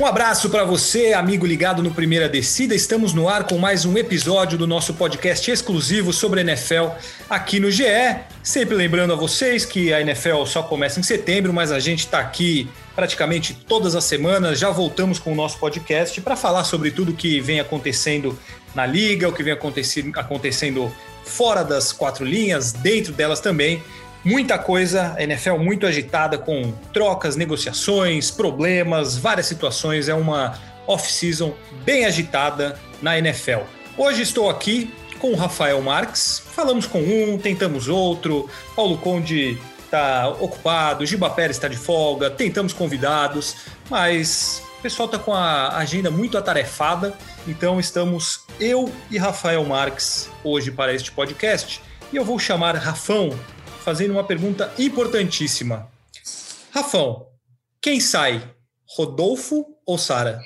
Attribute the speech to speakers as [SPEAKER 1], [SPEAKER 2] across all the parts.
[SPEAKER 1] Um abraço para você, amigo ligado no Primeira Descida. Estamos no ar com mais um episódio do nosso podcast exclusivo sobre NFL aqui no GE. Sempre lembrando a vocês que a NFL só começa em setembro, mas a gente está aqui praticamente todas as semanas. Já voltamos com o nosso podcast para falar sobre tudo que vem acontecendo na liga, o que vem acontecendo fora das quatro linhas, dentro delas também muita coisa, a NFL muito agitada com trocas, negociações, problemas, várias situações. É uma off-season bem agitada na NFL. Hoje estou aqui com o Rafael Marques. Falamos com um, tentamos outro. Paulo Conde está ocupado, Giba Pérez está de folga, tentamos convidados, mas o pessoal está com a agenda muito atarefada, então estamos eu e Rafael Marques hoje para este podcast. E eu vou chamar Rafão fazendo uma pergunta importantíssima. Rafão, quem sai? Rodolfo ou Sara?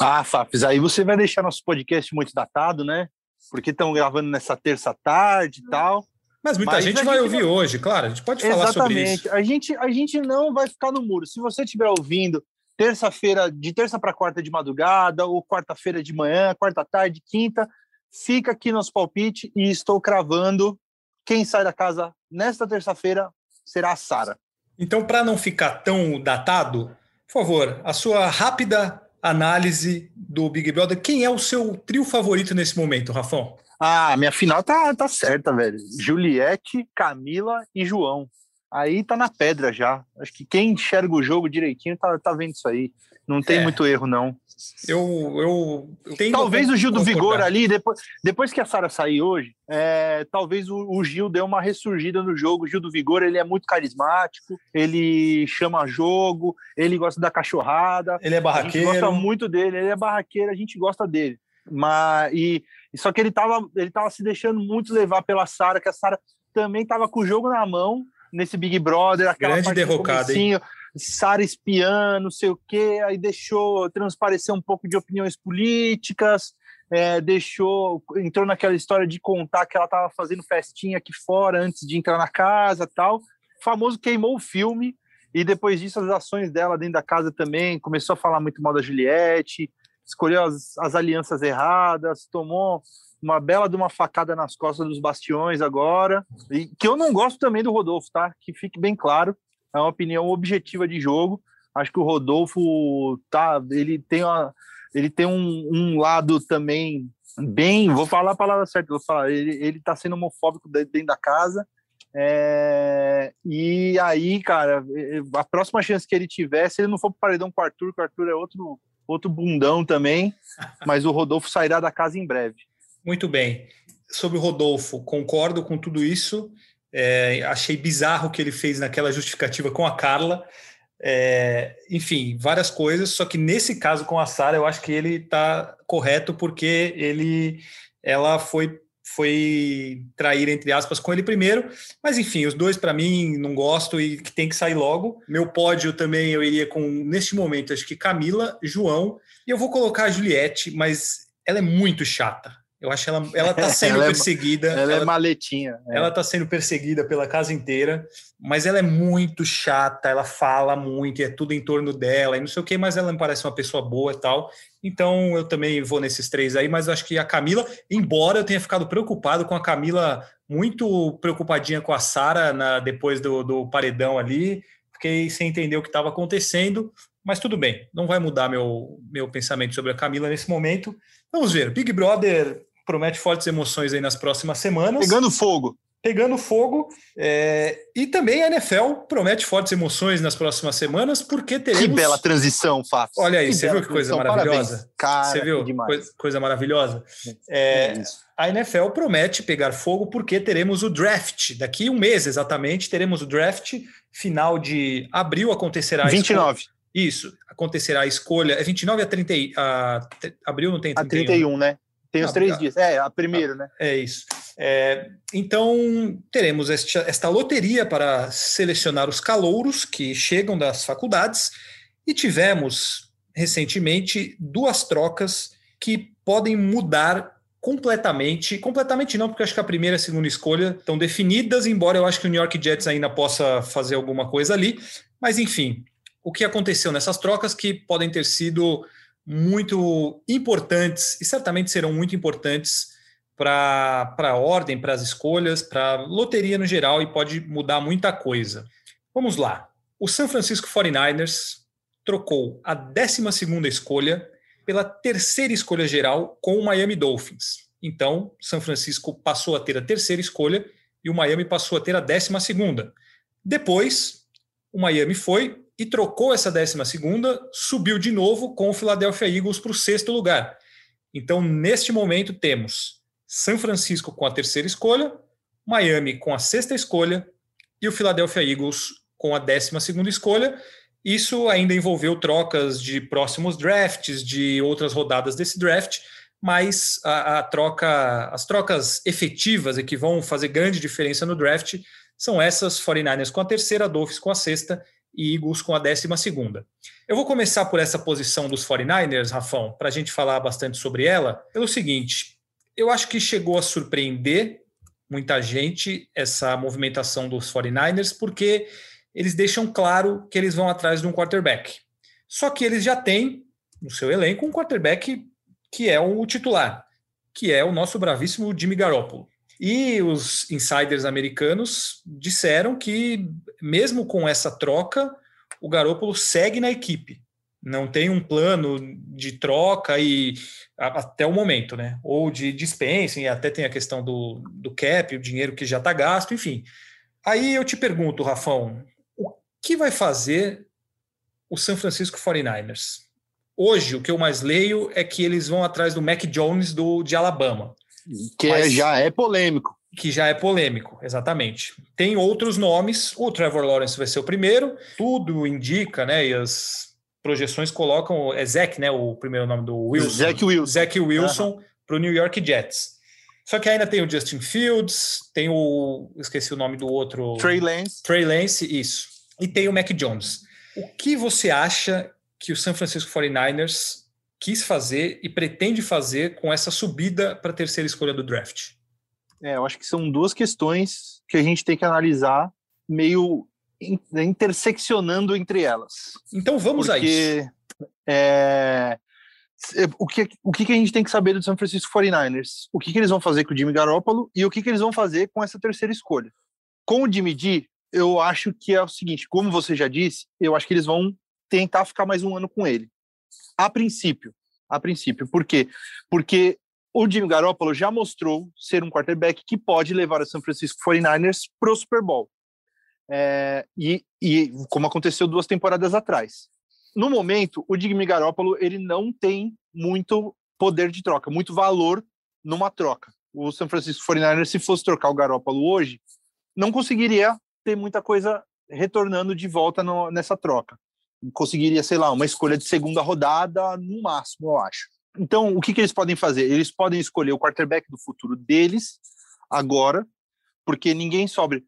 [SPEAKER 2] Ah, Fafs, aí você vai deixar nosso podcast muito datado, né? Porque estão gravando nessa terça tarde e tal.
[SPEAKER 1] Mas muita Mas gente vai gente ouvir não... hoje, claro, a gente pode falar
[SPEAKER 2] Exatamente.
[SPEAKER 1] sobre isso.
[SPEAKER 2] A gente, a gente não vai ficar no muro. Se você estiver ouvindo terça-feira, de terça para quarta de madrugada, ou quarta-feira de manhã, quarta tarde, quinta, fica aqui nosso palpite e estou cravando quem sai da casa nesta terça-feira será a Sara.
[SPEAKER 1] Então, para não ficar tão datado, por favor, a sua rápida análise do Big Brother. Quem é o seu trio favorito nesse momento, Rafão?
[SPEAKER 2] Ah, minha final tá, tá certa, velho. Juliette, Camila e João. Aí tá na pedra já. Acho que quem enxerga o jogo direitinho tá, tá vendo isso aí. Não tem é. muito erro, não.
[SPEAKER 1] Eu, eu tenho
[SPEAKER 2] talvez o Gil do Vigor ali, depois, depois que a Sara sair hoje, é, talvez o, o, Gil dê uma ressurgida no jogo. O Gil do Vigor ele é muito carismático, ele chama jogo, ele gosta da cachorrada.
[SPEAKER 1] Ele é barraqueiro.
[SPEAKER 2] A gente gosta muito dele, ele é barraqueiro, a gente gosta dele. Mas, e, só que ele tava, ele tava se deixando muito levar pela Sara, que a Sara também tava com o jogo na mão nesse Big Brother.
[SPEAKER 1] Aquela Grande derrocada, hein?
[SPEAKER 2] Sara espiã, não sei o quê, aí deixou transparecer um pouco de opiniões políticas, é, deixou, entrou naquela história de contar que ela estava fazendo festinha aqui fora antes de entrar na casa tal. O famoso queimou o filme, e depois disso as ações dela dentro da casa também, começou a falar muito mal da Juliette, escolheu as, as alianças erradas, tomou uma bela de uma facada nas costas dos bastiões agora, e que eu não gosto também do Rodolfo, tá? Que fique bem claro, é uma opinião objetiva de jogo. Acho que o Rodolfo tá, ele tem uma, ele tem um, um lado também bem, vou falar a palavra certa, vou falar, ele, ele tá sendo homofóbico dentro da casa. É, e aí, cara, a próxima chance que ele tiver, se ele não for pro paredão com o Arthur, que o Arthur é outro, outro bundão também, mas o Rodolfo sairá da casa em breve.
[SPEAKER 1] Muito bem. Sobre o Rodolfo, concordo com tudo isso. É, achei bizarro o que ele fez naquela justificativa com a Carla. É, enfim, várias coisas. Só que nesse caso com a Sara, eu acho que ele está correto porque ele, ela foi foi trair entre aspas com ele primeiro, mas enfim, os dois para mim não gosto e que tem que sair logo. Meu pódio também eu iria com neste momento acho que Camila, João e eu vou colocar a Juliette, mas ela é muito chata. Eu acho que ela, ela tá sendo ela perseguida.
[SPEAKER 2] É, ela, ela, é maletinha.
[SPEAKER 1] É. Ela tá sendo perseguida pela casa inteira, mas ela é muito chata, ela fala muito, é tudo em torno dela, e não sei o que, mas ela me parece uma pessoa boa e tal. Então eu também vou nesses três aí, mas acho que a Camila, embora eu tenha ficado preocupado com a Camila, muito preocupadinha com a Sara depois do, do paredão ali, fiquei sem entender o que estava acontecendo, mas tudo bem, não vai mudar meu, meu pensamento sobre a Camila nesse momento. Vamos ver. Big Brother promete fortes emoções aí nas próximas semanas.
[SPEAKER 2] Pegando fogo.
[SPEAKER 1] Pegando fogo. É... E também a NFL promete fortes emoções nas próximas semanas, porque teremos.
[SPEAKER 2] Que bela transição, Fábio.
[SPEAKER 1] Olha aí, que você viu que coisa maravilhosa?
[SPEAKER 2] Cara,
[SPEAKER 1] você viu? Coisa, coisa, maravilhosa. É, é a NFL promete pegar fogo porque teremos o draft. Daqui um mês exatamente, teremos o draft. Final de abril acontecerá.
[SPEAKER 2] 29.
[SPEAKER 1] Isso, acontecerá a escolha. É 29 a 30. A, abril não tem 31.
[SPEAKER 2] A 31, né? Tem os ah, três dias. É, a primeira, né?
[SPEAKER 1] É isso. É, então, teremos esta, esta loteria para selecionar os calouros que chegam das faculdades e tivemos recentemente duas trocas que podem mudar completamente, completamente não, porque acho que a primeira e a segunda escolha estão definidas, embora eu acho que o New York Jets ainda possa fazer alguma coisa ali, mas enfim, o que aconteceu nessas trocas que podem ter sido muito importantes e certamente serão muito importantes para a ordem, para as escolhas, para a loteria no geral e pode mudar muita coisa. Vamos lá. O San Francisco 49ers trocou a 12 escolha pela terceira escolha geral com o Miami Dolphins. Então, São Francisco passou a ter a terceira escolha e o Miami passou a ter a décima segunda. Depois, o Miami foi e trocou essa décima segunda, subiu de novo com o Philadelphia Eagles para o sexto lugar. Então, neste momento, temos São Francisco com a terceira escolha, Miami com a sexta escolha e o Philadelphia Eagles com a décima segunda escolha. Isso ainda envolveu trocas de próximos drafts, de outras rodadas desse draft, mas a, a troca, as trocas efetivas e que vão fazer grande diferença no draft são essas 49ers com a terceira, Dolphins com a sexta e Eagles com a décima segunda. Eu vou começar por essa posição dos 49ers, Rafão, para a gente falar bastante sobre ela, pelo seguinte: eu acho que chegou a surpreender muita gente essa movimentação dos 49ers, porque eles deixam claro que eles vão atrás de um quarterback. Só que eles já têm no seu elenco um quarterback que é o titular, que é o nosso bravíssimo Jimmy Garoppolo. E os insiders americanos disseram que, mesmo com essa troca, o Garoppolo segue na equipe. Não tem um plano de troca e até o momento, né? Ou de dispensing, e até tem a questão do, do cap, o dinheiro que já está gasto, enfim. Aí eu te pergunto, Rafão, que vai fazer o San Francisco 49ers? Hoje, o que eu mais leio é que eles vão atrás do Mac Jones do, de Alabama.
[SPEAKER 2] Que é, já é polêmico.
[SPEAKER 1] Que já é polêmico, exatamente. Tem outros nomes, o Trevor Lawrence vai ser o primeiro, tudo indica, né? E as projeções colocam. É Zach, né? O primeiro nome do Wilson.
[SPEAKER 2] Zach Wilson.
[SPEAKER 1] Zach Wilson uhum. para o New York Jets. Só que ainda tem o Justin Fields, tem o. Esqueci o nome do outro.
[SPEAKER 2] Trey Lance.
[SPEAKER 1] Trey Lance, isso e tem o Mac Jones. O que você acha que o San Francisco 49ers quis fazer e pretende fazer com essa subida para a terceira escolha do draft?
[SPEAKER 2] É, eu acho que são duas questões que a gente tem que analisar meio interseccionando entre elas.
[SPEAKER 1] Então vamos Porque, a isso.
[SPEAKER 2] É, o, que, o que a gente tem que saber do San Francisco 49ers? O que, que eles vão fazer com o Jimmy Garoppolo e o que, que eles vão fazer com essa terceira escolha? Com o Jimmy G, eu acho que é o seguinte, como você já disse, eu acho que eles vão tentar ficar mais um ano com ele. A princípio, a princípio. Por quê? Porque o Jimmy Garoppolo já mostrou ser um quarterback que pode levar o San Francisco 49ers para o Super Bowl. É, e, e como aconteceu duas temporadas atrás. No momento, o Jimmy Garoppolo ele não tem muito poder de troca, muito valor numa troca. O San Francisco 49ers, se fosse trocar o Garoppolo hoje, não conseguiria ter muita coisa retornando de volta no, nessa troca. Conseguiria, sei lá, uma escolha de segunda rodada no máximo, eu acho. Então, o que, que eles podem fazer? Eles podem escolher o quarterback do futuro deles agora, porque ninguém sobe.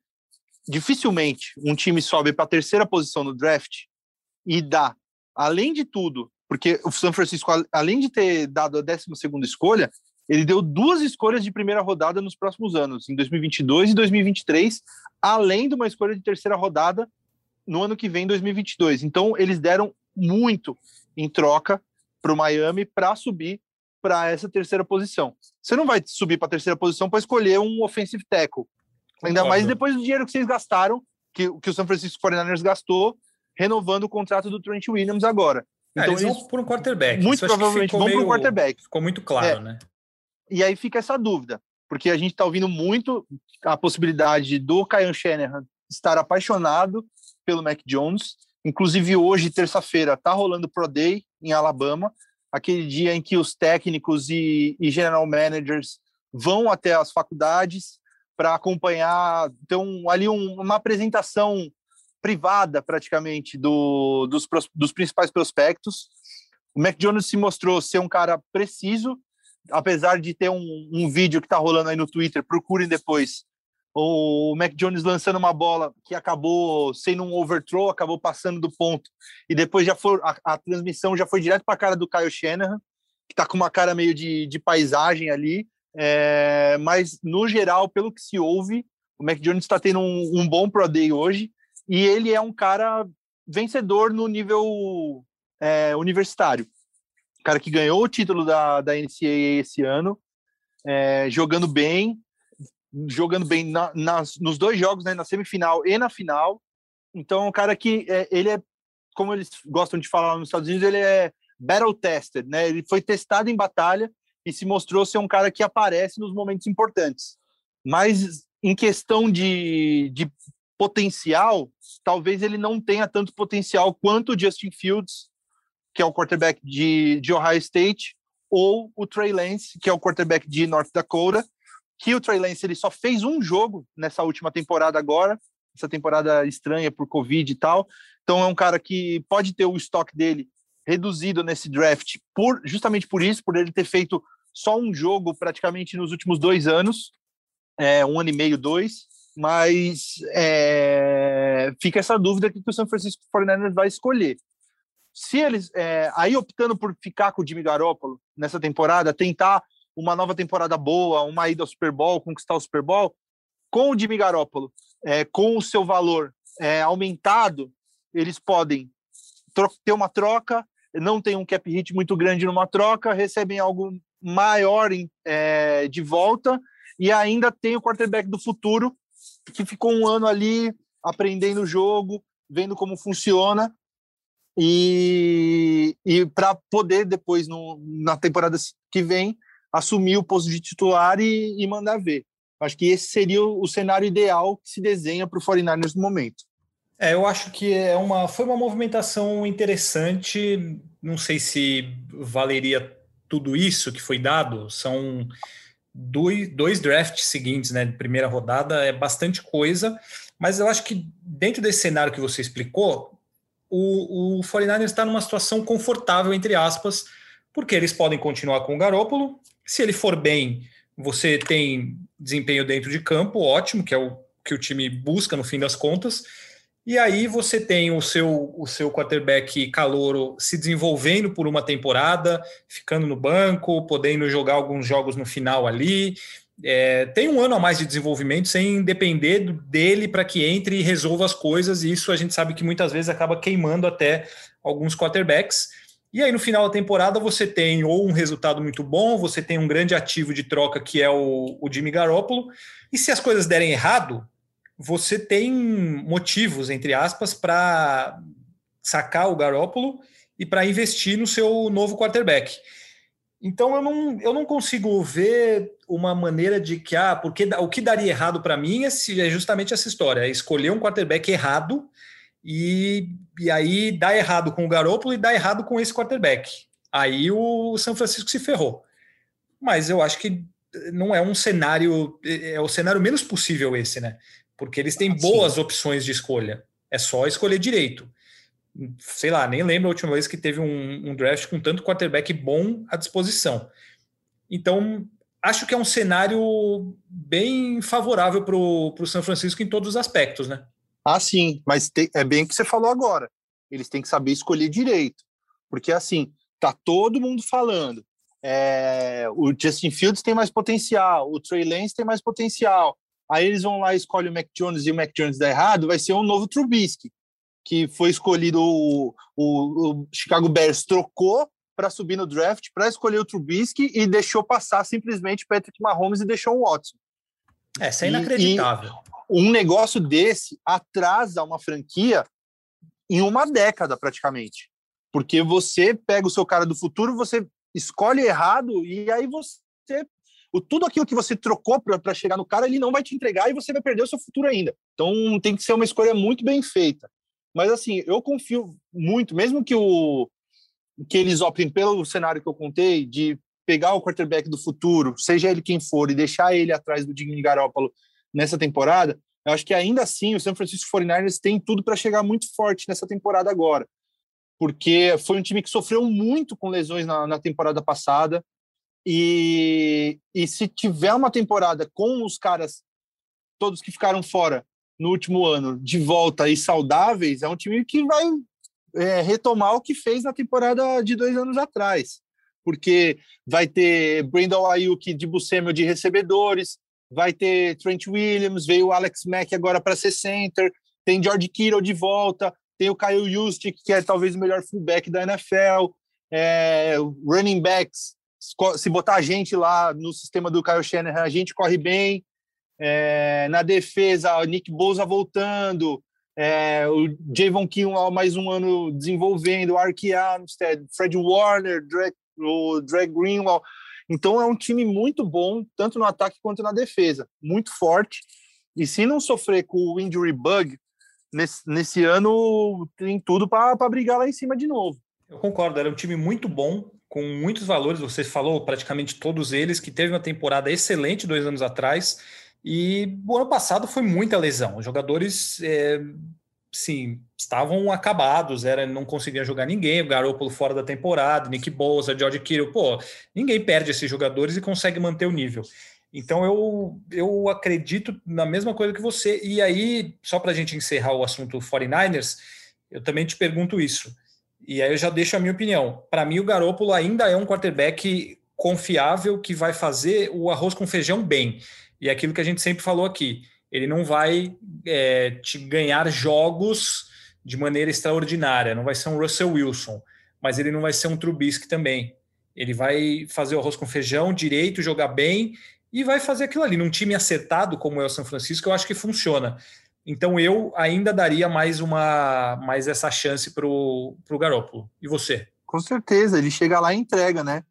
[SPEAKER 2] Dificilmente um time sobe para a terceira posição no draft e dá, além de tudo, porque o São Francisco, além de ter dado a 12 segunda escolha, ele deu duas escolhas de primeira rodada nos próximos anos, em 2022 e 2023, além de uma escolha de terceira rodada no ano que vem, 2022. Então, eles deram muito em troca para o Miami para subir para essa terceira posição. Você não vai subir para a terceira posição para escolher um offensive tackle. Ainda mais depois do dinheiro que vocês gastaram, que, que o San Francisco 49ers gastou, renovando o contrato do Trent Williams agora.
[SPEAKER 1] Ah, então, eles, eles vão por um quarterback.
[SPEAKER 2] Muito provavelmente vão para um quarterback.
[SPEAKER 1] Ficou muito claro, é. né?
[SPEAKER 2] E aí fica essa dúvida, porque a gente está ouvindo muito a possibilidade do Kyle Shanahan estar apaixonado pelo Mac Jones. Inclusive hoje, terça-feira, está rolando Pro Day em Alabama, aquele dia em que os técnicos e, e general managers vão até as faculdades para acompanhar, então ali um, uma apresentação privada praticamente do, dos, dos principais prospectos. O Mac Jones se mostrou ser um cara preciso apesar de ter um, um vídeo que está rolando aí no Twitter, procurem depois. O Mac Jones lançando uma bola que acabou sendo um overthrow, acabou passando do ponto, e depois já foi a, a transmissão já foi direto para a cara do Kyle Shanahan, que está com uma cara meio de, de paisagem ali. É, mas, no geral, pelo que se ouve, o Mac Jones está tendo um, um bom Pro Day hoje, e ele é um cara vencedor no nível é, universitário. Cara que ganhou o título da, da NCAA esse ano, é, jogando bem, jogando bem na, nas, nos dois jogos, né, na semifinal e na final. Então, é um cara que é, ele é, como eles gostam de falar nos Estados Unidos, ele é battle tested, né? Ele foi testado em batalha e se mostrou ser um cara que aparece nos momentos importantes. Mas em questão de, de potencial, talvez ele não tenha tanto potencial quanto o Justin Fields que é o quarterback de, de Ohio State, ou o Trey Lance, que é o quarterback de North Dakota, que o Trey Lance ele só fez um jogo nessa última temporada agora, essa temporada estranha por Covid e tal. Então é um cara que pode ter o estoque dele reduzido nesse draft por justamente por isso, por ele ter feito só um jogo praticamente nos últimos dois anos, é, um ano e meio, dois. Mas é, fica essa dúvida que o San Francisco 49ers vai escolher se eles é, aí optando por ficar com o Jimmy Garoppolo nessa temporada, tentar uma nova temporada boa, uma ida ao Super Bowl, conquistar o Super Bowl, com o Jimmy Garoppolo, é, com o seu valor é, aumentado, eles podem ter uma troca, não tem um cap hit muito grande numa troca, recebem algo maior em, é, de volta e ainda tem o quarterback do futuro que ficou um ano ali aprendendo o jogo, vendo como funciona e, e para poder depois, no, na temporada que vem, assumir o posto de titular e, e mandar ver. Acho que esse seria o, cenário ideal que se desenha para o 49ers no momento.
[SPEAKER 1] É, eu acho que é uma, foi uma movimentação interessante. Não sei se valeria tudo isso que foi dado. São dois, dois drafts seguintes, né? De primeira rodada, é bastante coisa. Mas eu acho que dentro desse cenário que você explicou, o, o 49ers está numa situação confortável, entre aspas, porque eles podem continuar com o Garópolo. Se ele for bem, você tem desempenho dentro de campo, ótimo, que é o que o time busca no fim das contas. E aí você tem o seu, o seu quarterback calouro se desenvolvendo por uma temporada, ficando no banco, podendo jogar alguns jogos no final ali é, tem um ano a mais de desenvolvimento sem depender dele para que entre e resolva as coisas, e isso a gente sabe que muitas vezes acaba queimando até alguns quarterbacks. E aí no final da temporada você tem ou um resultado muito bom, você tem um grande ativo de troca que é o, o Jimmy Garoppolo, e se as coisas derem errado, você tem motivos, entre aspas, para sacar o Garoppolo e para investir no seu novo quarterback. Então eu não, eu não consigo ver uma maneira de que, ah, porque o que daria errado para mim é, é, justamente essa história: é escolher um quarterback errado e, e aí dá errado com o Garoppolo e dá errado com esse quarterback. Aí o São Francisco se ferrou. Mas eu acho que não é um cenário, é, é o cenário menos possível esse, né? Porque eles têm boas opções de escolha. É só escolher direito sei lá, nem lembro a última vez que teve um, um draft com tanto quarterback bom à disposição. Então, acho que é um cenário bem favorável para o São Francisco em todos os aspectos, né?
[SPEAKER 2] Ah, sim, mas tem, é bem o que você falou agora. Eles têm que saber escolher direito. Porque, assim, tá todo mundo falando. É, o Justin Fields tem mais potencial, o Trey Lance tem mais potencial. Aí eles vão lá e escolhem o Mac Jones e o Mac Jones dá errado, vai ser um novo Trubisky que foi escolhido o, o, o Chicago Bears trocou para subir no draft para escolher o Trubisky e deixou passar simplesmente Patrick Mahomes e deixou o Watson.
[SPEAKER 1] É, isso é inacreditável.
[SPEAKER 2] Um negócio desse atrasa uma franquia em uma década praticamente. Porque você pega o seu cara do futuro, você escolhe errado e aí você o, tudo aquilo que você trocou para chegar no cara, ele não vai te entregar e você vai perder o seu futuro ainda. Então tem que ser uma escolha muito bem feita. Mas assim, eu confio muito, mesmo que o que eles optem pelo cenário que eu contei, de pegar o quarterback do futuro, seja ele quem for, e deixar ele atrás do Jimmy Garoppolo nessa temporada, eu acho que ainda assim o San Francisco 49ers tem tudo para chegar muito forte nessa temporada agora. Porque foi um time que sofreu muito com lesões na, na temporada passada. E, e se tiver uma temporada com os caras, todos que ficaram fora no último ano, de volta e saudáveis, é um time que vai é, retomar o que fez na temporada de dois anos atrás. Porque vai ter Brandon Ayuk de Buscemi de recebedores, vai ter Trent Williams, veio o Alex Mack agora para ser center, tem George Kittle de volta, tem o Kyle Juszczyk, que é talvez o melhor fullback da NFL, é, running backs, se botar a gente lá no sistema do Kyle Shanahan, a gente corre bem, é, na defesa, o Nick Bosa voltando, é, o Javon Kinlaw mais um ano desenvolvendo, o Ark Armstead, Fred Warner, o Drake Greenwell. Então é um time muito bom, tanto no ataque quanto na defesa, muito forte. E se não sofrer com o injury bug, nesse, nesse ano tem tudo para brigar lá em cima de novo.
[SPEAKER 1] Eu concordo, era um time muito bom, com muitos valores. Você falou praticamente todos eles, que teve uma temporada excelente dois anos atrás. E o ano passado foi muita lesão. Os jogadores, é, sim, estavam acabados, era, não conseguiam jogar ninguém. O Garoppolo fora da temporada, Nick Bosa, George Kittle. Pô, ninguém perde esses jogadores e consegue manter o nível. Então eu, eu acredito na mesma coisa que você. E aí, só para a gente encerrar o assunto 49ers, eu também te pergunto isso. E aí eu já deixo a minha opinião. Para mim, o Garoppolo ainda é um quarterback confiável que vai fazer o arroz com feijão bem. E é aquilo que a gente sempre falou aqui, ele não vai é, te ganhar jogos de maneira extraordinária, não vai ser um Russell Wilson, mas ele não vai ser um Trubisky também. Ele vai fazer o arroz com feijão direito, jogar bem e vai fazer aquilo ali. Num time acertado como é o São Francisco, eu acho que funciona. Então eu ainda daria mais uma mais essa chance para o Garoppolo. E você?
[SPEAKER 2] Com certeza, ele chega lá e entrega, né?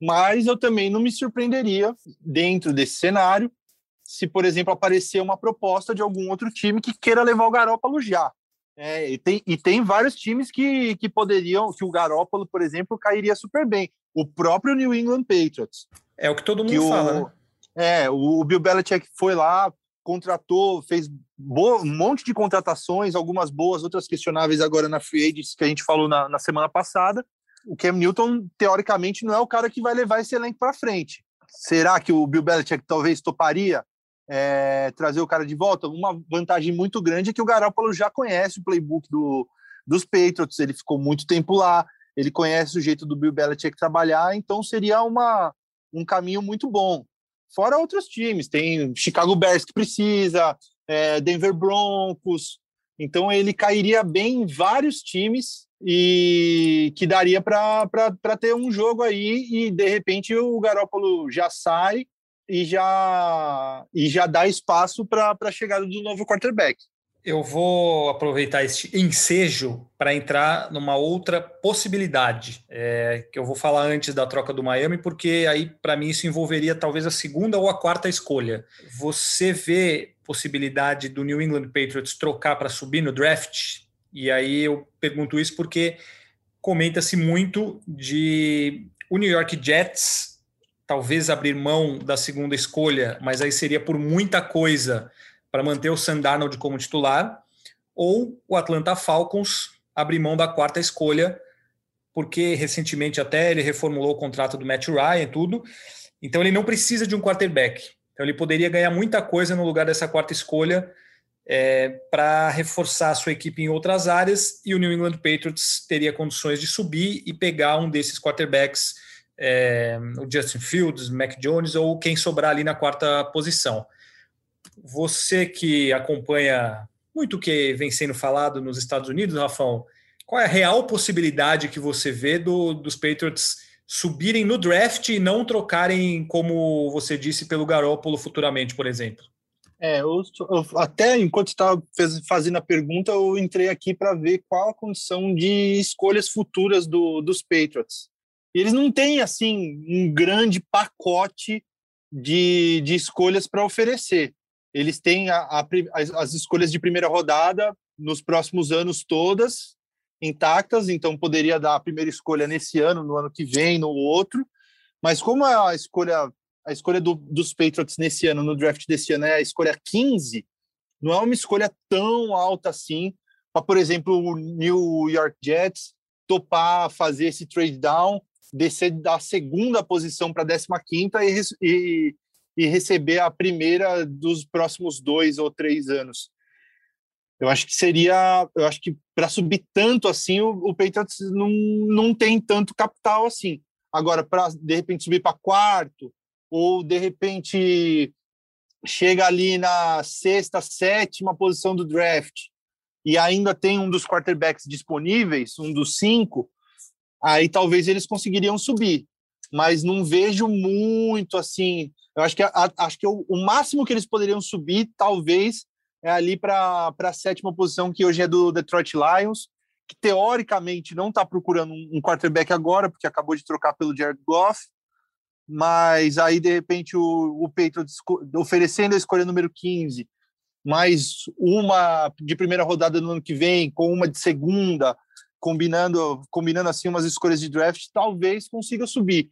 [SPEAKER 2] Mas eu também não me surpreenderia dentro desse cenário se, por exemplo, aparecer uma proposta de algum outro time que queira levar o Garópolo já. É, e, tem, e tem vários times que, que poderiam, que o Garópolo, por exemplo, cairia super bem. O próprio New England Patriots.
[SPEAKER 1] É o que todo mundo fala,
[SPEAKER 2] o, né? É, o Bill Belichick foi lá, contratou, fez um monte de contratações, algumas boas, outras questionáveis agora na Free Agents, que a gente falou na, na semana passada. O Cam Newton, teoricamente, não é o cara que vai levar esse elenco para frente. Será que o Bill Belichick talvez toparia é, trazer o cara de volta. Uma vantagem muito grande é que o Garoppolo já conhece o playbook do, dos Patriots, ele ficou muito tempo lá, ele conhece o jeito do Bill Belichick trabalhar, então seria uma, um caminho muito bom. Fora outros times, tem Chicago Bears que precisa, é, Denver Broncos, então ele cairia bem em vários times e que daria para ter um jogo aí e de repente o Garópolo já sai e já, e já dá espaço para a chegada do novo quarterback.
[SPEAKER 1] Eu vou aproveitar este ensejo para entrar numa outra possibilidade, é, que eu vou falar antes da troca do Miami, porque aí, para mim, isso envolveria talvez a segunda ou a quarta escolha. Você vê possibilidade do New England Patriots trocar para subir no draft? E aí eu pergunto isso porque comenta-se muito de o New York Jets talvez abrir mão da segunda escolha, mas aí seria por muita coisa para manter o Sandarnold como titular, ou o Atlanta Falcons abrir mão da quarta escolha, porque recentemente até ele reformulou o contrato do Matt Ryan e tudo, então ele não precisa de um quarterback. Então ele poderia ganhar muita coisa no lugar dessa quarta escolha é, para reforçar a sua equipe em outras áreas e o New England Patriots teria condições de subir e pegar um desses quarterbacks é, o Justin Fields, Mac Jones ou quem sobrar ali na quarta posição. Você que acompanha muito o que vem sendo falado nos Estados Unidos, Rafão, qual é a real possibilidade que você vê do, dos Patriots subirem no draft e não trocarem, como você disse, pelo Garópolo futuramente, por exemplo?
[SPEAKER 2] É, eu, eu, até enquanto estava fazendo a pergunta, eu entrei aqui para ver qual a condição de escolhas futuras do, dos Patriots. Eles não têm, assim, um grande pacote de, de escolhas para oferecer. Eles têm a, a, as, as escolhas de primeira rodada nos próximos anos todas intactas, então poderia dar a primeira escolha nesse ano, no ano que vem, no outro. Mas como a escolha a escolha do, dos Patriots nesse ano, no draft desse ano, é a escolha 15, não é uma escolha tão alta assim para, por exemplo, o New York Jets topar fazer esse trade down descer da segunda posição para a décima quinta e, e, receber a primeira dos próximos dois ou três anos. Eu acho que seria, eu acho que para subir tanto assim, o, o Patriots não, não tem tanto capital assim. Agora, para de repente subir para quarto, ou de repente chega ali na sexta, sétima posição do draft e ainda tem um dos quarterbacks disponíveis, um dos cinco, aí talvez eles conseguiriam subir. Mas não vejo muito assim. Eu acho que, a, acho que o, o máximo que eles poderiam subir, talvez, é ali para a sétima posição, que hoje é do Detroit Lions, que teoricamente não está procurando um quarterback agora, porque acabou de trocar pelo Jared Goff, mas aí de repente o, o Patriots oferecendo a escolha número 15, mais uma de primeira rodada no ano que vem, com uma de segunda, combinando, combinando assim umas escolhas de draft, talvez consiga subir.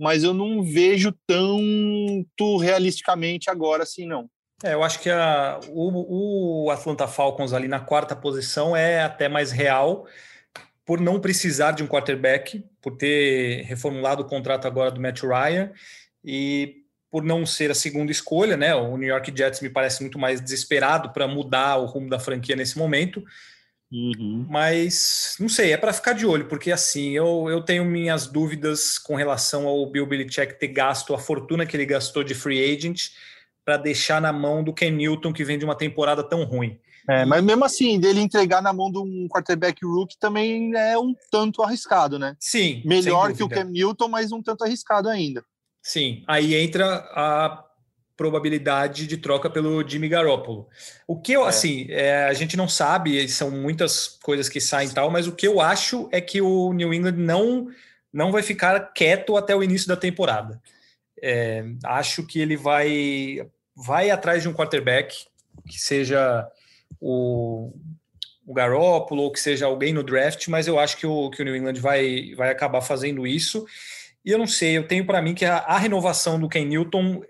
[SPEAKER 2] Mas eu não vejo tanto realisticamente agora assim, não.
[SPEAKER 1] É, eu acho que a, o, o, Atlanta Falcons ali na quarta posição é até mais real por não precisar de um quarterback, por ter reformulado o contrato agora do Matt Ryan e por não ser a segunda escolha, né? O New York Jets me parece muito mais desesperado para mudar o rumo da franquia nesse momento. Uhum. Mas não sei, é para ficar de olho, porque assim eu, eu tenho minhas dúvidas com relação ao Bill Belichick ter gasto a fortuna que ele gastou de free agent para deixar na mão do Ken Newton, que vem de uma temporada tão ruim.
[SPEAKER 2] É, mas mesmo assim, dele entregar na mão de um quarterback rookie também é um tanto arriscado, né?
[SPEAKER 1] Sim.
[SPEAKER 2] Melhor que o Cam Newton, mas um tanto arriscado ainda.
[SPEAKER 1] Sim. Aí entra a probabilidade de troca pelo Jimmy Garoppolo. O que eu, é. assim, é, a gente não sabe, são muitas coisas que saem e tal, mas o que eu acho é que o New England não, não vai ficar quieto até o início da temporada. É, acho que ele vai, vai atrás de um quarterback que seja o, o Garoppolo ou que seja alguém no draft, mas eu acho que o, que o New England vai, vai acabar fazendo isso. E eu não sei, eu tenho para mim que a, a, renovação do Ken Newton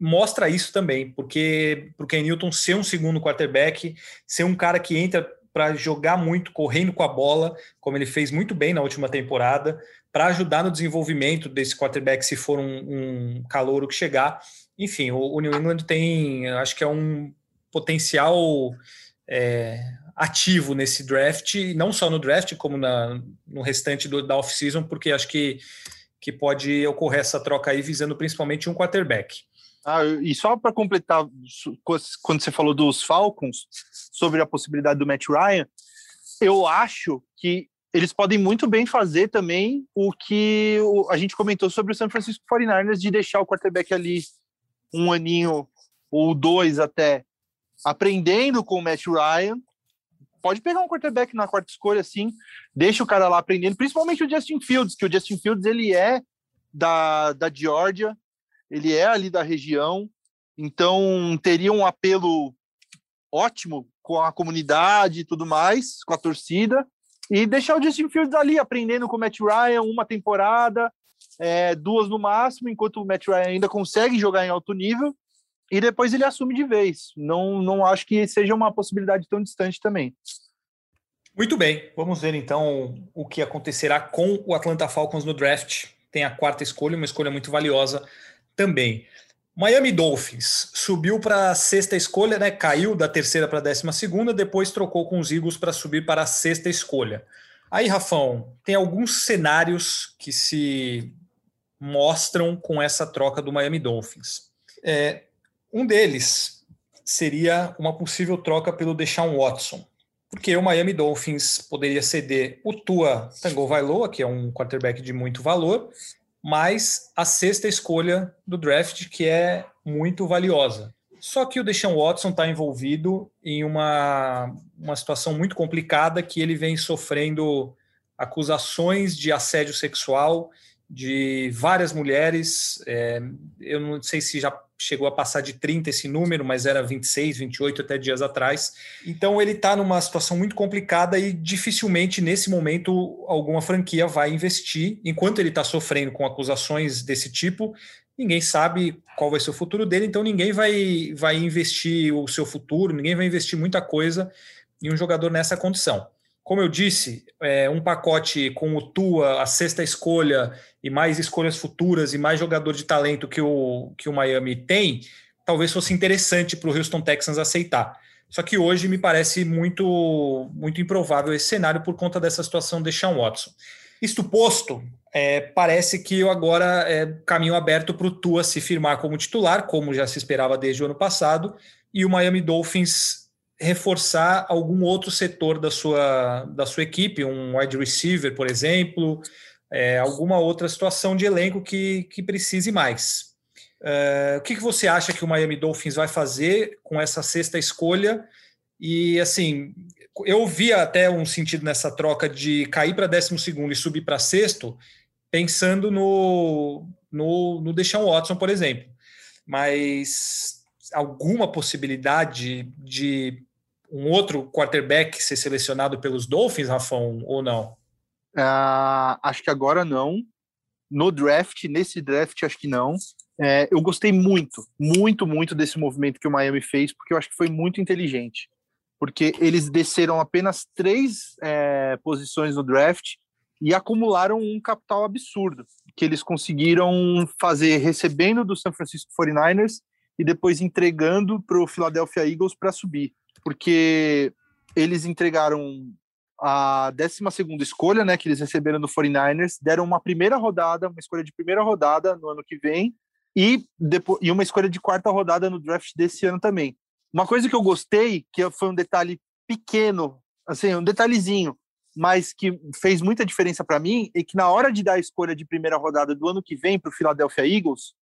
[SPEAKER 1] mostra isso também, porque o Ken Newton ser um segundo quarterback, ser um cara que entra para jogar muito, correndo com a bola, como ele fez muito bem na última temporada, para ajudar no desenvolvimento desse quarterback se for um, um calouro que chegar. Enfim, o, o, New England tem, acho que é um potencial é, ativo nesse draft, não só no draft, como na, no restante do, da off-season, porque acho que, que pode ocorrer essa troca aí visando principalmente um quarterback.
[SPEAKER 2] Ah, e só para completar, quando você falou dos Falcons, sobre a possibilidade do Matt Ryan, eu acho que eles podem muito bem fazer também o que a gente comentou sobre o San Francisco 49ers de deixar o quarterback ali um aninho ou dois até aprendendo com o Matt Ryan. Pode pegar um quarterback na quarta escolha, assim, deixa o cara lá aprendendo, principalmente o Justin Fields, que o Justin Fields ele é da, da Georgia, ele é ali da região, então teria um apelo ótimo com a comunidade e tudo mais, com a torcida, e deixar o Justin Fields ali aprendendo com o Matt Ryan uma temporada, é, duas no máximo, enquanto o Matt Ryan ainda consegue jogar em alto nível, e depois ele assume de vez. Não, não acho que seja uma possibilidade tão distante também.
[SPEAKER 1] Muito bem, vamos ver então o que acontecerá com o Atlanta Falcons no draft. Tem a quarta escolha, uma escolha muito valiosa também. Miami Dolphins subiu para a sexta escolha, né? Caiu da terceira para a décima segunda, depois trocou com os Eagles para subir para a sexta escolha. Aí, Rafão, tem alguns cenários que se mostram com essa troca do Miami Dolphins. É, um deles seria uma possível troca pelo Deshaun Watson, porque o Miami Dolphins poderia ceder o Tua Tagovailoa, que é um quarterback de muito valor, mais a sexta escolha do draft, que é muito valiosa. Só que o Deshaun Watson está envolvido em uma, uma situação muito complicada que ele vem sofrendo acusações de assédio sexual de várias mulheres. É, eu não sei se já chegou a passar de 30 esse número, mas era 26, 28 até dias atrás. Então ele está numa situação muito complicada e dificilmente nesse momento alguma franquia vai investir. Enquanto ele está sofrendo com acusações desse tipo, ninguém sabe qual vai ser o futuro dele, então ninguém vai, vai investir o seu futuro, ninguém vai investir muita coisa em um jogador nessa condição. Como eu disse, é, um pacote com o Tua, a sexta escolha e mais escolhas futuras e mais jogador de talento que o, que o Miami tem, talvez fosse interessante para o Houston Texans aceitar. Só que hoje me parece muito, muito improvável esse cenário por conta dessa situação de Sean Watson. Isto posto, é, parece que agora é caminho aberto para o Tua se firmar como titular, como já se esperava desde o ano passado, e o Miami Dolphins reforçar algum outro setor da sua, da sua equipe, um wide receiver, por exemplo, é, alguma outra situação de elenco que, que precise mais. É, o que, que você acha que o Miami Dolphins vai fazer com essa sexta escolha? E assim, eu via até um sentido nessa troca de cair para décimo segundo e subir para sexto, pensando no, no, no Deshaun Watson, por exemplo. Mas alguma possibilidade de um outro quarterback ser selecionado pelos Dolphins, Rafão, ou não?
[SPEAKER 2] Uh, acho que agora não. No draft, nesse draft, acho que não. É, eu gostei muito, muito, muito desse movimento que o Miami fez, porque eu acho que foi muito inteligente. Porque eles desceram apenas três é, posições no draft e acumularam um capital absurdo, que eles conseguiram fazer recebendo do San Francisco 49ers e depois entregando para o Philadelphia Eagles para subir porque eles entregaram a 12 escolha, né, que eles receberam do 49ers, deram uma primeira rodada, uma escolha de primeira rodada no ano que vem, e, depois, e uma escolha de quarta rodada no draft desse ano também. Uma coisa que eu gostei, que foi um detalhe pequeno, assim, um detalhezinho, mas que fez muita diferença para mim, é que na hora de dar a escolha de primeira rodada do ano que vem para o Philadelphia Eagles,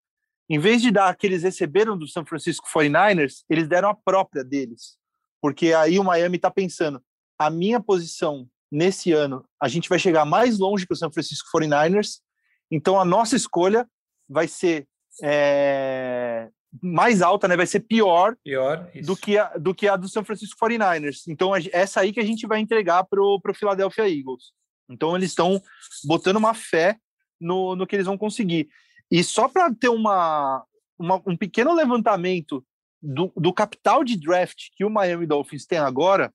[SPEAKER 2] em vez de dar a que eles receberam do San Francisco 49ers, eles deram a própria deles. Porque aí o Miami está pensando, a minha posição nesse ano, a gente vai chegar mais longe que o San Francisco 49ers, então a nossa escolha vai ser é, mais alta, né? Vai ser pior,
[SPEAKER 1] pior
[SPEAKER 2] do, que a, do que a do San Francisco 49ers. Então, essa aí que a gente vai entregar para o Philadelphia Eagles. Então, eles estão botando uma fé no, no que eles vão conseguir. E só para ter uma, uma, um pequeno levantamento do, do capital de draft que o Miami Dolphins tem agora,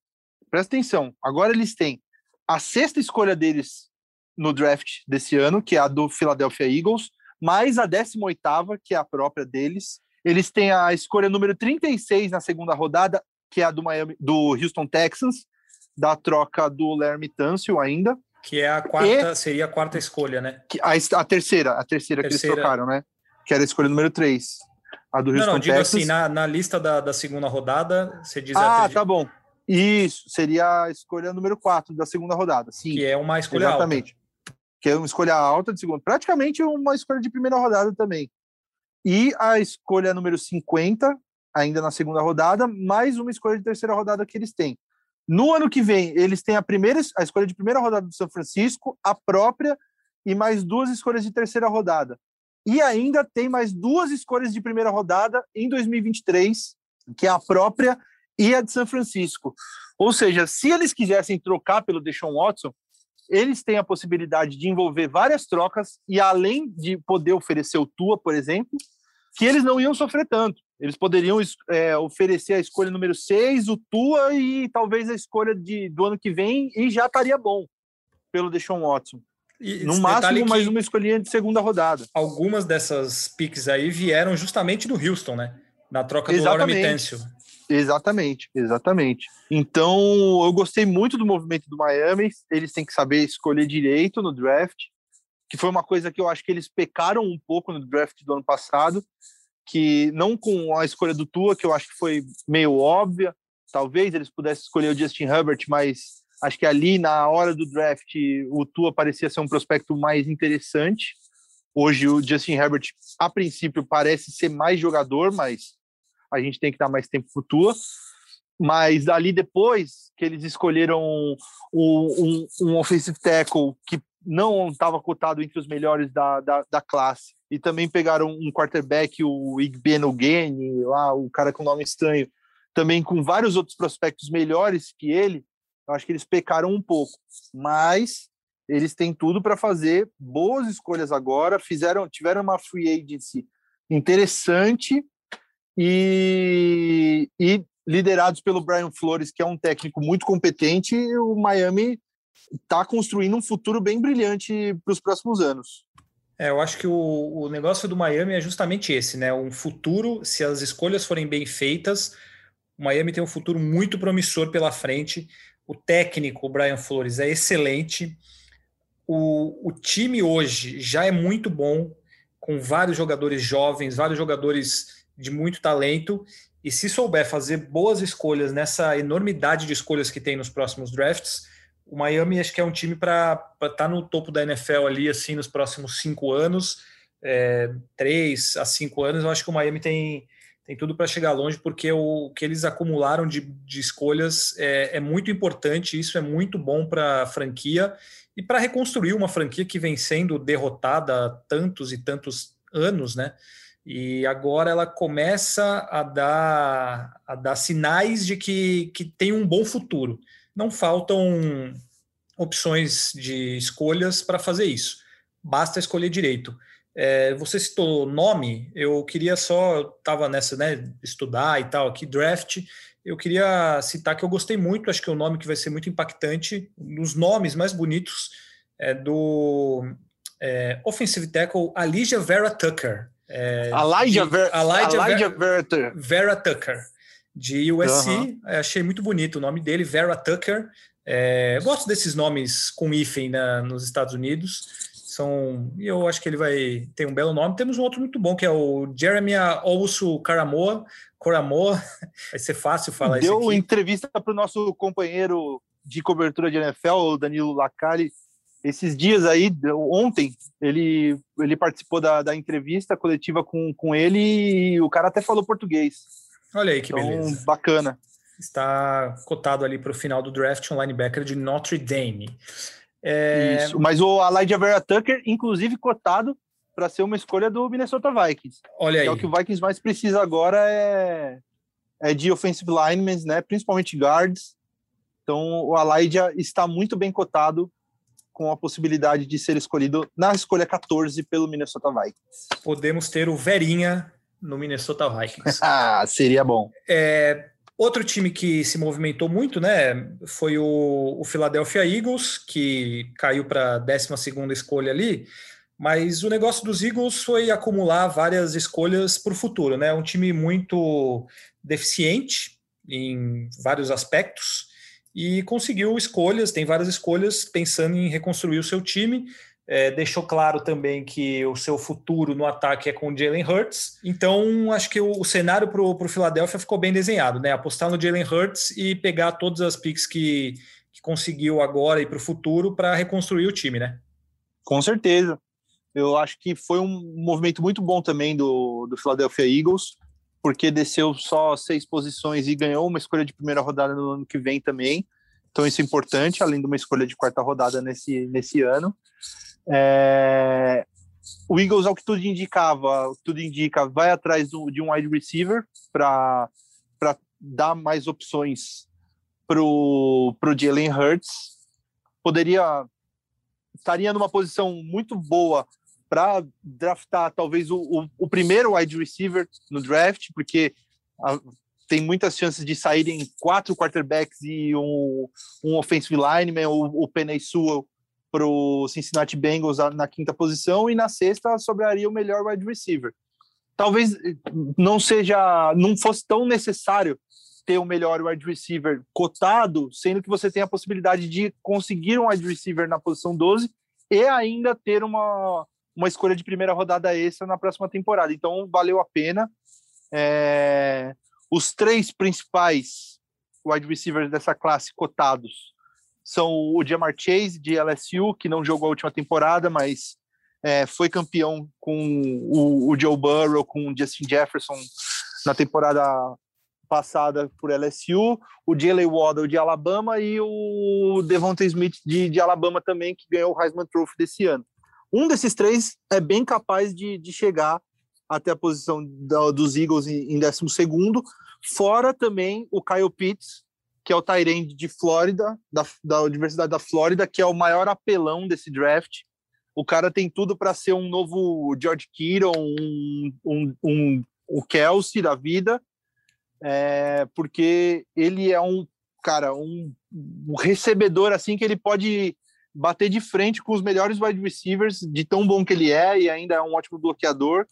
[SPEAKER 2] presta atenção, agora eles têm a sexta escolha deles no draft desse ano, que é a do Philadelphia Eagles, mais a 18 que é a própria deles. Eles têm a escolha número 36 na segunda rodada, que é a do Miami, do Houston Texans, da troca do Larry Tunsil ainda.
[SPEAKER 1] Que é a quarta, e, seria a quarta escolha, né?
[SPEAKER 2] A, a terceira, a terceira, terceira, que eles trocaram, né? Que era a escolha número 3.
[SPEAKER 1] A do Houston não, não, digo Texas. assim, na, na lista da, da segunda rodada, você diz
[SPEAKER 2] Ah, tá bom. Isso, seria a escolha número 4 da segunda rodada, sim.
[SPEAKER 1] Que é uma escolha Exatamente.
[SPEAKER 2] alta. Que é uma escolha alta de segunda. Praticamente uma escolha de primeira rodada também. E a escolha número 50, ainda na segunda rodada, mais uma escolha de terceira rodada que eles têm. No ano que vem, eles têm a primeira a escolha de primeira rodada do São Francisco, a própria e mais duas escolhas de terceira rodada. E ainda tem mais duas escolhas de primeira rodada em 2023, que é a própria e a de São Francisco. Ou seja, se eles quisessem trocar pelo Deshaun Watson, eles têm a possibilidade de envolver várias trocas e além de poder oferecer o Tua, por exemplo, que eles não iam sofrer tanto. Eles poderiam é, oferecer a escolha número 6, o Tua e talvez a escolha de, do ano que vem e já estaria bom pelo Deshaun Watson. E no máximo, mais uma escolhinha de segunda rodada.
[SPEAKER 1] Algumas dessas picks aí vieram justamente do Houston, né? Na troca exatamente. do Lauren Têncio.
[SPEAKER 2] Exatamente, exatamente. Então, eu gostei muito do movimento do Miami. Eles têm que saber escolher direito no draft, que foi uma coisa que eu acho que eles pecaram um pouco no draft do ano passado, que não com a escolha do Tua, que eu acho que foi meio óbvia. Talvez eles pudessem escolher o Justin Herbert, mas Acho que ali, na hora do draft, o Tua parecia ser um prospecto mais interessante. Hoje, o Justin Herbert, a princípio, parece ser mais jogador, mas a gente tem que dar mais tempo para o Tua. Mas ali depois que eles escolheram um, um, um offensive tackle que não estava cotado entre os melhores da, da, da, classe, e também pegaram um quarterback, o Igbenogene, lá, o cara com nome estranho, também com vários outros prospectos melhores que ele, eu acho que eles pecaram um pouco, mas eles têm tudo para fazer boas escolhas agora. Fizeram, tiveram uma free agency interessante e, e liderados pelo Brian Flores, que é um técnico muito competente, o Miami está construindo um futuro bem brilhante para os próximos anos.
[SPEAKER 1] É, eu acho que o, o negócio do Miami é justamente esse, né? Um futuro, se as escolhas forem bem feitas, o Miami tem um futuro muito promissor pela frente. O técnico, o Brian Flores, é excelente. O, o time hoje já é muito bom, com vários jogadores jovens, vários jogadores de muito talento. E se souber fazer boas escolhas nessa enormidade de escolhas que tem nos próximos drafts, o Miami acho que é um time para estar tá no topo da NFL ali, assim, nos próximos cinco anos, é, três a cinco anos. Eu acho que o Miami tem, tem tudo para chegar longe, porque o, que eles acumularam de, de escolhas é, é muito importante, isso é muito bom para a franquia e para reconstruir uma franquia que vem sendo derrotada há tantos e tantos anos, né? E agora ela começa a dar, a dar sinais de que, que tem um bom futuro não faltam opções de escolhas para fazer isso. Basta escolher direito. É, você citou nome, eu queria só, estava nessa, né, estudar e tal, aqui, draft, eu queria citar que eu gostei muito, acho que é um nome que vai ser muito impactante, nos nomes mais bonitos é do é, offensive tackle Elijah Vera Tucker.
[SPEAKER 2] É, Elijah, Ver, Elijah, Elijah
[SPEAKER 1] Vera, Vera Tucker de USC. Uhum. Achei muito bonito o nome dele, Vera Tucker. É, gosto desses nomes com hífen na, nos Estados Unidos. São, e eu acho que ele vai ter um belo nome. Temos um outro muito bom, que é o Jeremy Ousu Caramoa. Coramoa, vai ser fácil falar
[SPEAKER 2] Deu
[SPEAKER 1] isso
[SPEAKER 2] Deu entrevista para o nosso companheiro de cobertura de NFL, o Danilo Lacari, esses dias aí, ontem, ele, ele participou da, da entrevista coletiva com, com ele e o cara até falou português.
[SPEAKER 1] Olha aí que então, beleza.
[SPEAKER 2] Bacana.
[SPEAKER 1] Está cotado ali para o final do draft um linebacker de Notre Dame.
[SPEAKER 2] É... Isso, mas o Elijah Vera Tucker, inclusive cotado para ser uma escolha do Minnesota Vikings.
[SPEAKER 1] Olha aí.
[SPEAKER 2] É o que o Vikings mais precisa agora é, é de offensive linemen, né? principalmente guards. Então o Elijah está muito bem cotado com a possibilidade de ser escolhido na escolha 14 pelo Minnesota Vikings.
[SPEAKER 1] Podemos ter o Verinha no Minnesota Vikings.
[SPEAKER 2] ah, seria bom.
[SPEAKER 1] É, outro time que se movimentou muito, né, foi o, o Philadelphia Eagles, que caiu para a 12 escolha ali. Mas o negócio dos Eagles foi acumular várias escolhas para o futuro, né? Um time muito deficiente em vários aspectos e conseguiu escolhas, tem várias escolhas pensando em reconstruir o seu time. É, deixou claro também que o seu futuro no ataque é com o Jalen Hurts. Então, acho que o, o cenário para o Philadelphia ficou bem desenhado, né? Apostar no Jalen Hurts e pegar todas as picks que, que conseguiu agora e para o futuro para reconstruir o time, né?
[SPEAKER 2] Com certeza. Eu acho que foi um movimento muito bom também do, do Philadelphia Eagles, porque desceu só seis posições e ganhou uma escolha de primeira rodada no ano que vem também. Então, isso é importante, além de uma escolha de quarta rodada nesse, nesse ano. É, o Eagles, ao que tudo indicava, tudo indica, vai atrás de um wide receiver para dar mais opções pro, pro Jalen Hurts. Poderia estaria numa posição muito boa para draftar talvez o, o, o, primeiro wide receiver no draft, porque a, tem muitas chances de saírem quatro quarterbacks e um, um offensive lineman, o, o Penei Sewell para o Cincinnati Bengals na quinta posição e na sexta sobraria o melhor wide receiver. Talvez não seja, não fosse tão necessário ter o melhor wide receiver cotado, sendo que você tem a possibilidade de conseguir um wide receiver na posição 12 e ainda ter uma, uma escolha de primeira rodada extra na próxima temporada. Então, valeu a pena. É, os três principais wide receivers dessa classe cotados são o Jamar Chase, de LSU, que não jogou a última temporada, mas é, foi campeão com o, o, Joe Burrow, com o Justin Jefferson na temporada passada por LSU, o Jalen Waddle de Alabama e o Devonta Smith de, de, Alabama também, que ganhou o Heisman Trophy desse ano. Um desses três é bem capaz de, de chegar até a posição da, dos Eagles em, em 12 fora também o Kyle Pitts, que é o Tyrande de Flórida, da, da Universidade da Flórida, que é o maior apelão desse draft. O cara tem tudo para ser um novo George Kittle, um, um, um, o Kelsey da vida. é, porque ele é um cara, um, um, recebedor assim que ele pode bater de frente com os melhores wide receivers, de tão bom que ele é e ainda é um ótimo bloqueador.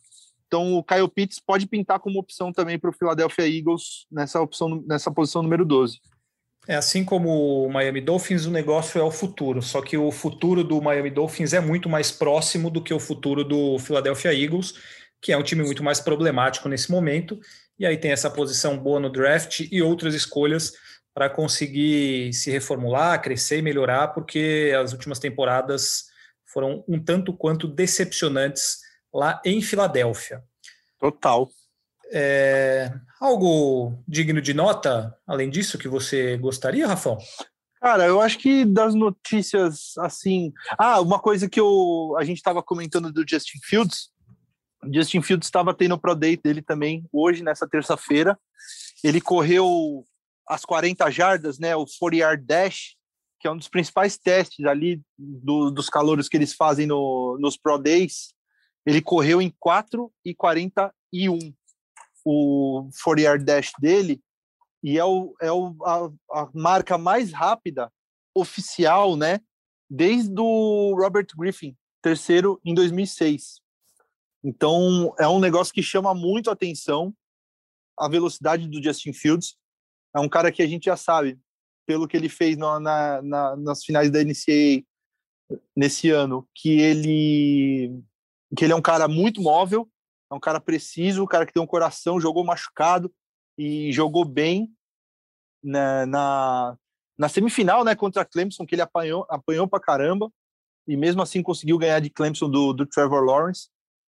[SPEAKER 2] Então o Kyle Pitts pode pintar como opção também para o Philadelphia Eagles nessa opção nessa posição número 12.
[SPEAKER 1] É assim como o Miami Dolphins, o negócio é o futuro. Só que o futuro do Miami Dolphins é muito mais próximo do que o futuro do Philadelphia Eagles, que é um time muito mais problemático nesse momento. E aí tem essa posição boa no draft e outras escolhas para conseguir se reformular, crescer e melhorar, porque as últimas temporadas foram um tanto quanto decepcionantes lá em Filadélfia.
[SPEAKER 2] Total.
[SPEAKER 1] É, algo digno de nota, além disso, que você gostaria, Rafão?
[SPEAKER 2] Cara, eu acho que das notícias assim. Ah, uma coisa que eu, a gente estava comentando do Justin Fields. Justin Fields estava tendo o Pro Day dele também hoje, nessa terça-feira. Ele correu as 40 jardas, né, o 40 yard dash, que é um dos principais testes ali do, dos calouros que eles fazem no, nos Pro Days. Ele correu em 4 e 41 o 40 yard dash dele e é, o, é o, a, a marca mais rápida oficial, né, desde o Robert Griffin, terceiro em 2006. Então, é um negócio que chama muito atenção a velocidade do Justin Fields é um cara que a gente já sabe, pelo que ele fez no, na, na, nas finais da NCAA nesse ano, que ele, que ele é um cara muito móvel, é um cara preciso, um cara que tem um coração, jogou machucado e jogou bem na, na, na semifinal, né, contra a Clemson, que ele apanhou, apanhou pra caramba, e mesmo assim conseguiu ganhar de Clemson do, do Trevor Lawrence.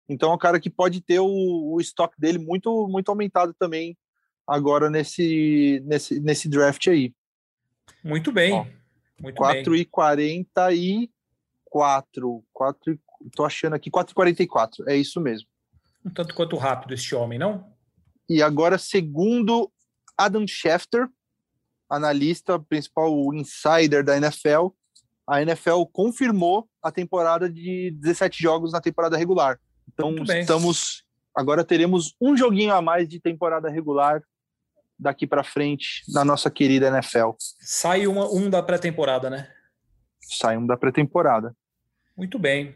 [SPEAKER 2] Então é um cara que pode ter o, o estoque dele muito, muito aumentado também agora nesse, nesse, nesse draft aí.
[SPEAKER 1] Muito bem. Ó, muito
[SPEAKER 2] 4 bem. e 44. 4, tô achando aqui 4 e 44. É isso mesmo.
[SPEAKER 1] Um tanto quanto rápido este homem, não?
[SPEAKER 2] E agora, segundo Adam Schefter, analista principal insider da NFL, a NFL confirmou a temporada de 17 jogos na temporada regular. Então, estamos agora teremos um joguinho a mais de temporada regular daqui para frente na nossa querida NFL.
[SPEAKER 1] Sai uma, um da pré-temporada, né?
[SPEAKER 2] Sai um da pré-temporada.
[SPEAKER 1] Muito bem.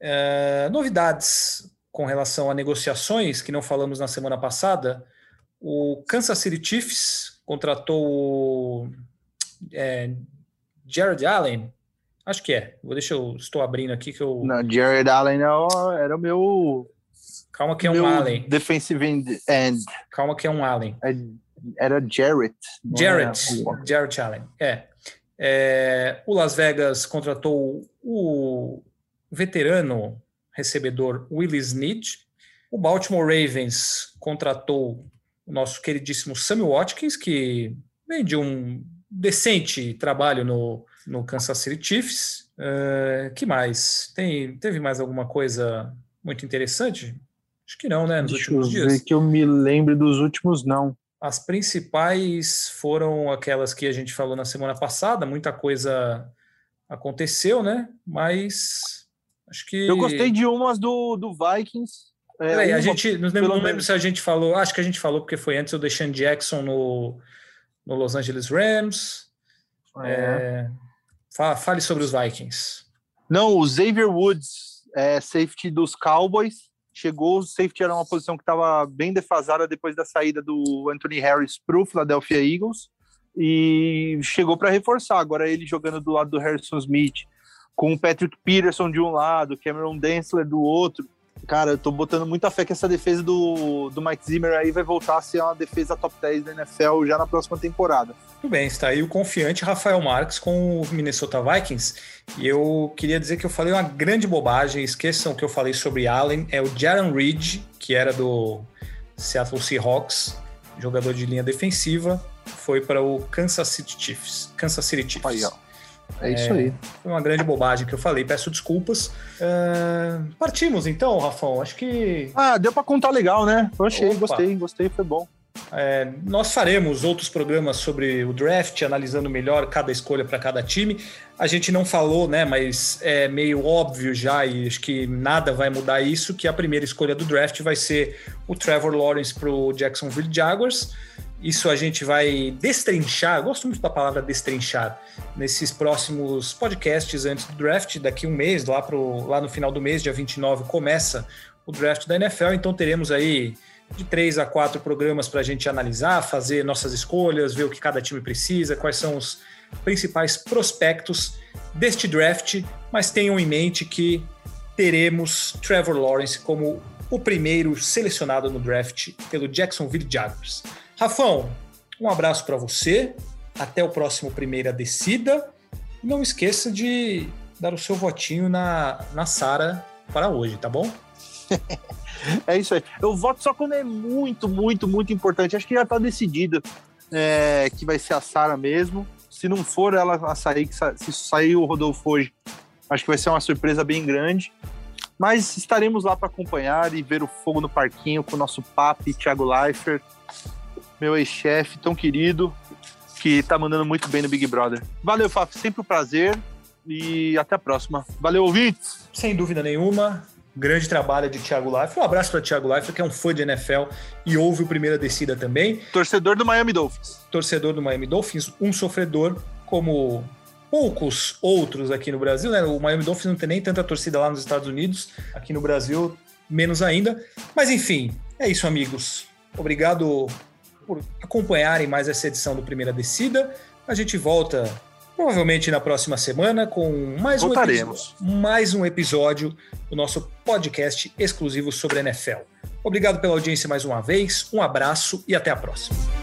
[SPEAKER 1] É, novidades com relação a negociações que não falamos na semana passada. O Kansas City Chiefs contratou o é, Jared Allen. Acho que é. Vou deixar eu estou abrindo aqui que eu.
[SPEAKER 2] Não, Jared Allen era o meu.
[SPEAKER 1] Calma que é um Allen.
[SPEAKER 2] Defensive end.
[SPEAKER 1] Calma que é um Allen.
[SPEAKER 2] É era.
[SPEAKER 1] Jarrett, é? Jarrett Allen, é. é. O Las Vegas contratou o veterano recebedor Willie Snead. O Baltimore Ravens contratou o nosso queridíssimo Sammy Watkins, que vem de um decente trabalho no, no Kansas City Chiefs. Uh, que mais? Tem, teve mais alguma coisa muito interessante? Acho que não, né? Nos
[SPEAKER 2] Deixa
[SPEAKER 1] últimos
[SPEAKER 2] eu
[SPEAKER 1] dias.
[SPEAKER 2] Ver que eu me lembro dos últimos, não.
[SPEAKER 1] As principais foram aquelas que a gente falou na semana passada, muita coisa aconteceu, né? Mas acho que.
[SPEAKER 2] Eu gostei de umas do, do Vikings.
[SPEAKER 1] É, Peraí, a gente. Não lembro, não lembro se a gente falou. Acho que a gente falou porque foi antes o Deshaun Jackson no, no Los Angeles Rams. É. É, fale sobre os Vikings.
[SPEAKER 2] Não, o Xavier Woods, é, safety dos Cowboys, chegou, o safety era uma posição que estava bem defasada depois da saída do Anthony Harris para o Philadelphia Eagles e chegou para reforçar. Agora ele jogando do lado do Harrison Smith, com o Patrick Peterson de um lado, Cameron Densler do outro. Cara, eu tô botando muita fé que essa defesa do, do Mike Zimmer aí vai voltar a ser uma defesa top 10 da NFL já na próxima temporada.
[SPEAKER 1] Tudo bem, está aí o confiante Rafael Marques com o Minnesota Vikings. E eu queria dizer que eu falei uma grande bobagem, esqueçam que eu falei sobre Allen, é o Jaron Reed, que era do Seattle Seahawks, jogador de linha defensiva, foi para o Kansas City Chiefs. Kansas City Chiefs.
[SPEAKER 2] Aí, ó. É isso aí.
[SPEAKER 1] Foi uma grande bobagem que eu falei, peço desculpas. Uh, partimos então, Rafão. Acho que.
[SPEAKER 2] Ah, deu para contar legal, né? Eu achei, Opa. gostei, gostei, foi bom.
[SPEAKER 1] É, nós faremos outros programas sobre o draft, analisando melhor cada escolha para cada time. A gente não falou, né? Mas é meio óbvio já, e acho que nada vai mudar isso, que a primeira escolha do draft vai ser o Trevor Lawrence para o Jacksonville Jaguars. Isso a gente vai destrinchar, gosto muito da palavra destrinchar, nesses próximos podcasts antes do draft, daqui um mês, lá, pro, lá no final do mês, dia 29, começa o draft da NFL, então teremos aí de três a quatro programas para a gente analisar, fazer nossas escolhas, ver o que cada time precisa, quais são os principais prospectos deste draft, mas tenham em mente que teremos Trevor Lawrence como o primeiro selecionado no draft pelo Jacksonville Jaguars. Rafão, um abraço para você. Até o próximo Primeira Descida. Não esqueça de dar o seu votinho na, na Sara para hoje, tá bom?
[SPEAKER 2] é isso aí. Eu voto só quando é muito, muito, muito importante. Acho que já está decidido é, que vai ser a Sara mesmo. Se não for ela a sair, se sair o Rodolfo hoje, acho que vai ser uma surpresa bem grande. Mas estaremos lá para acompanhar e ver o fogo no parquinho com o nosso papi, Thiago Leifert meu ex-chefe tão querido, que tá mandando muito bem no Big Brother. Valeu, Faf, sempre um prazer e até a próxima. Valeu, ouvintes!
[SPEAKER 1] Sem dúvida nenhuma, grande trabalho de Thiago Life. Um abraço para Thiago Life, que é um fã de NFL e ouve o Primeira Descida também.
[SPEAKER 2] Torcedor do Miami Dolphins.
[SPEAKER 1] Torcedor do Miami Dolphins, um sofredor como poucos outros aqui no Brasil. Né? O Miami Dolphins não tem nem tanta torcida lá nos Estados Unidos, aqui no Brasil menos ainda. Mas enfim, é isso, amigos. Obrigado por acompanharem mais essa edição do Primeira Descida. A gente volta provavelmente na próxima semana com mais um, episódio, mais um episódio do nosso podcast exclusivo sobre NFL. Obrigado pela audiência mais uma vez, um abraço e até a próxima.